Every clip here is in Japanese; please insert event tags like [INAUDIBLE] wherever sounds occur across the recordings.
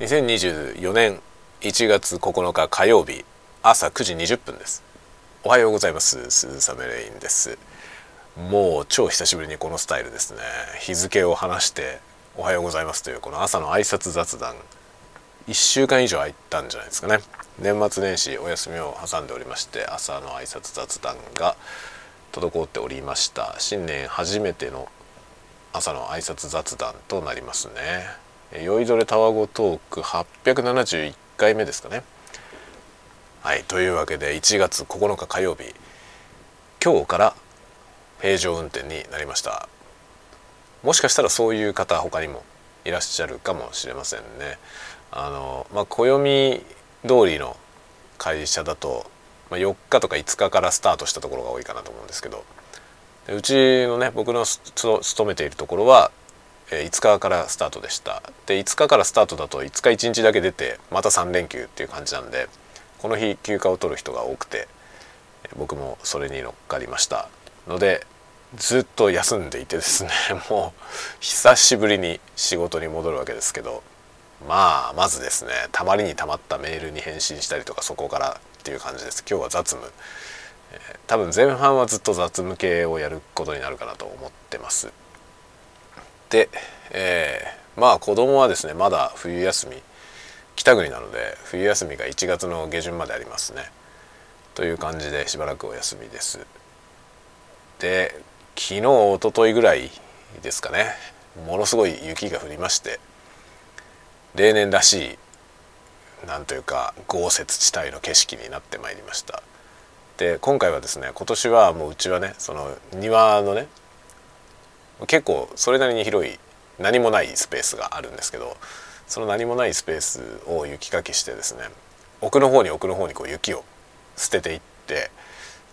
2024年1月9日火曜日朝9時20分です。おはようございます。鈴雨レインです。もう超久しぶりにこのスタイルですね。日付を話しておはようございますというこの朝の挨拶雑談。1週間以上空いたんじゃないですかね。年末年始お休みを挟んでおりまして朝の挨拶雑談が滞っておりました。新年初めての朝の挨拶雑談となりますね。酔いどれタワゴトーク871回目ですかね。はいというわけで1月9日火曜日今日から平常運転になりました。もしかしたらそういう方他にもいらっしゃるかもしれませんね。あのまあ暦通りの会社だと、まあ、4日とか5日からスタートしたところが多いかなと思うんですけど。うちのね僕の勤めているところはえ5日からスタートでした。で5日からスタートだと5日1日だけ出てまた3連休っていう感じなんでこの日休暇を取る人が多くて僕もそれに乗っかりました。のでずっと休んでいてですね [LAUGHS] もう久しぶりに仕事に戻るわけですけどまあまずですねたまりにたまったメールに返信したりとかそこからっていう感じです。今日は雑務、えー、多分前半はずっと雑務系をやることになるかなと思ってます、えー、まあ子供はですねまだ冬休み北国なので冬休みが1月の下旬までありますね。という感じでしばらくお休みです。で昨日おとといぐらいですかねものすごい雪が降りまして例年らしいなんというか豪雪地帯の景色になってまいりました。で今回はですね今年はもううちはねその庭のね結構それなりに広い何もないスペースがあるんですけどその何もないスペースを雪かきしてですね奥の方に奥の方にこう雪を捨てていって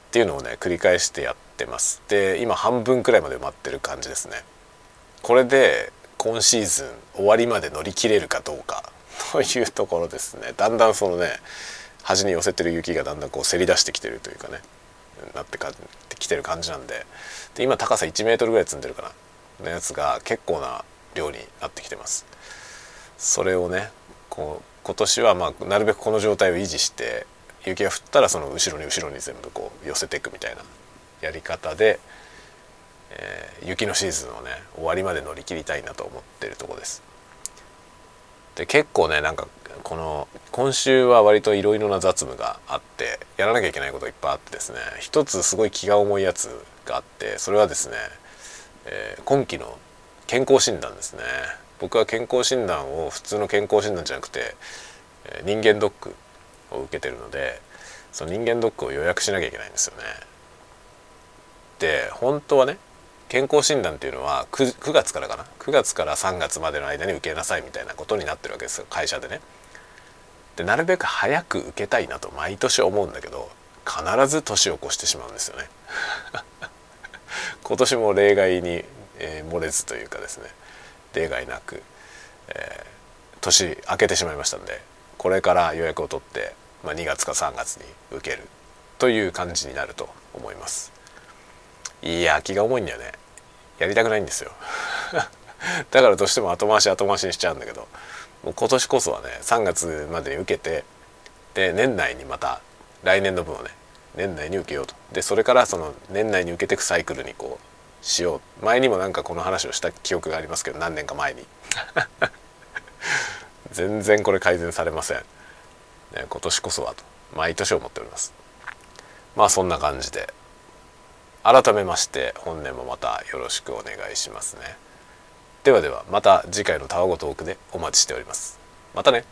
っていうのをね繰り返してやってます。で今半分くらいまで埋まってる感じですね。これで今シーズン終わりまで乗り切れるかどうか [LAUGHS] というところですね。だんだんそのね端に寄せてる雪がだんだんこうせり出してきてるというかね。なってかってきてる感じなんで。で今高さ1メートルぐらい積んでるかな。のやつが結構な量になってきてます。それをねこう今年はまあなるべくこの状態を維持して雪が降ったらその後ろに後ろに全部こう寄せていくみたいなやり方で、えー、雪のシーズンをね終わりまで乗り切りたいなと思ってるとこです。で結構ねなんかこの今週は割といろいろな雑務があってやらなきゃいけないこといっぱいあってですね。一つすごい気が重いやつがあってそれはですね、えー、今期の健康診断ですね。僕は健康診断を普通の健康診断じゃなくて、えー、人間ドックを受けてるのでその人間ドックを予約しなきゃいけないんですよね。で本当はね健康診断っていうのは 9, 9月からかな？9月から3月までの間に受けなさいみたいなことになってるわけですよ会社でね。でなるべく早く受けたいなと毎年思うんだけど必ず年を越してしまうんですよね。[LAUGHS] 今年も例外に、えー、漏れずというかですね例外なく、えー、年明けてしまいましたんでこれから予約を取って、まあ、2月か3月に受けるという感じになると思います。いや気が重いんだよねやりたくないんですよ [LAUGHS] だからどうしても後回し後回しにしちゃうんだけどもう今年こそはね3月までに受けてで年内にまた来年の分をね年内に受けようと。でそれからその年内に受けていくサイクルにこうしよう。前にもなんかこの話をした記憶がありますけど何年か前に。[LAUGHS] 全然これ改善されません、ね、今年こそはと毎年思っております。まあそんな感じで。改めまして本年もまたよろしくお願いしますね。ではではまた次回のタワゴトークでお待ちしております。またね。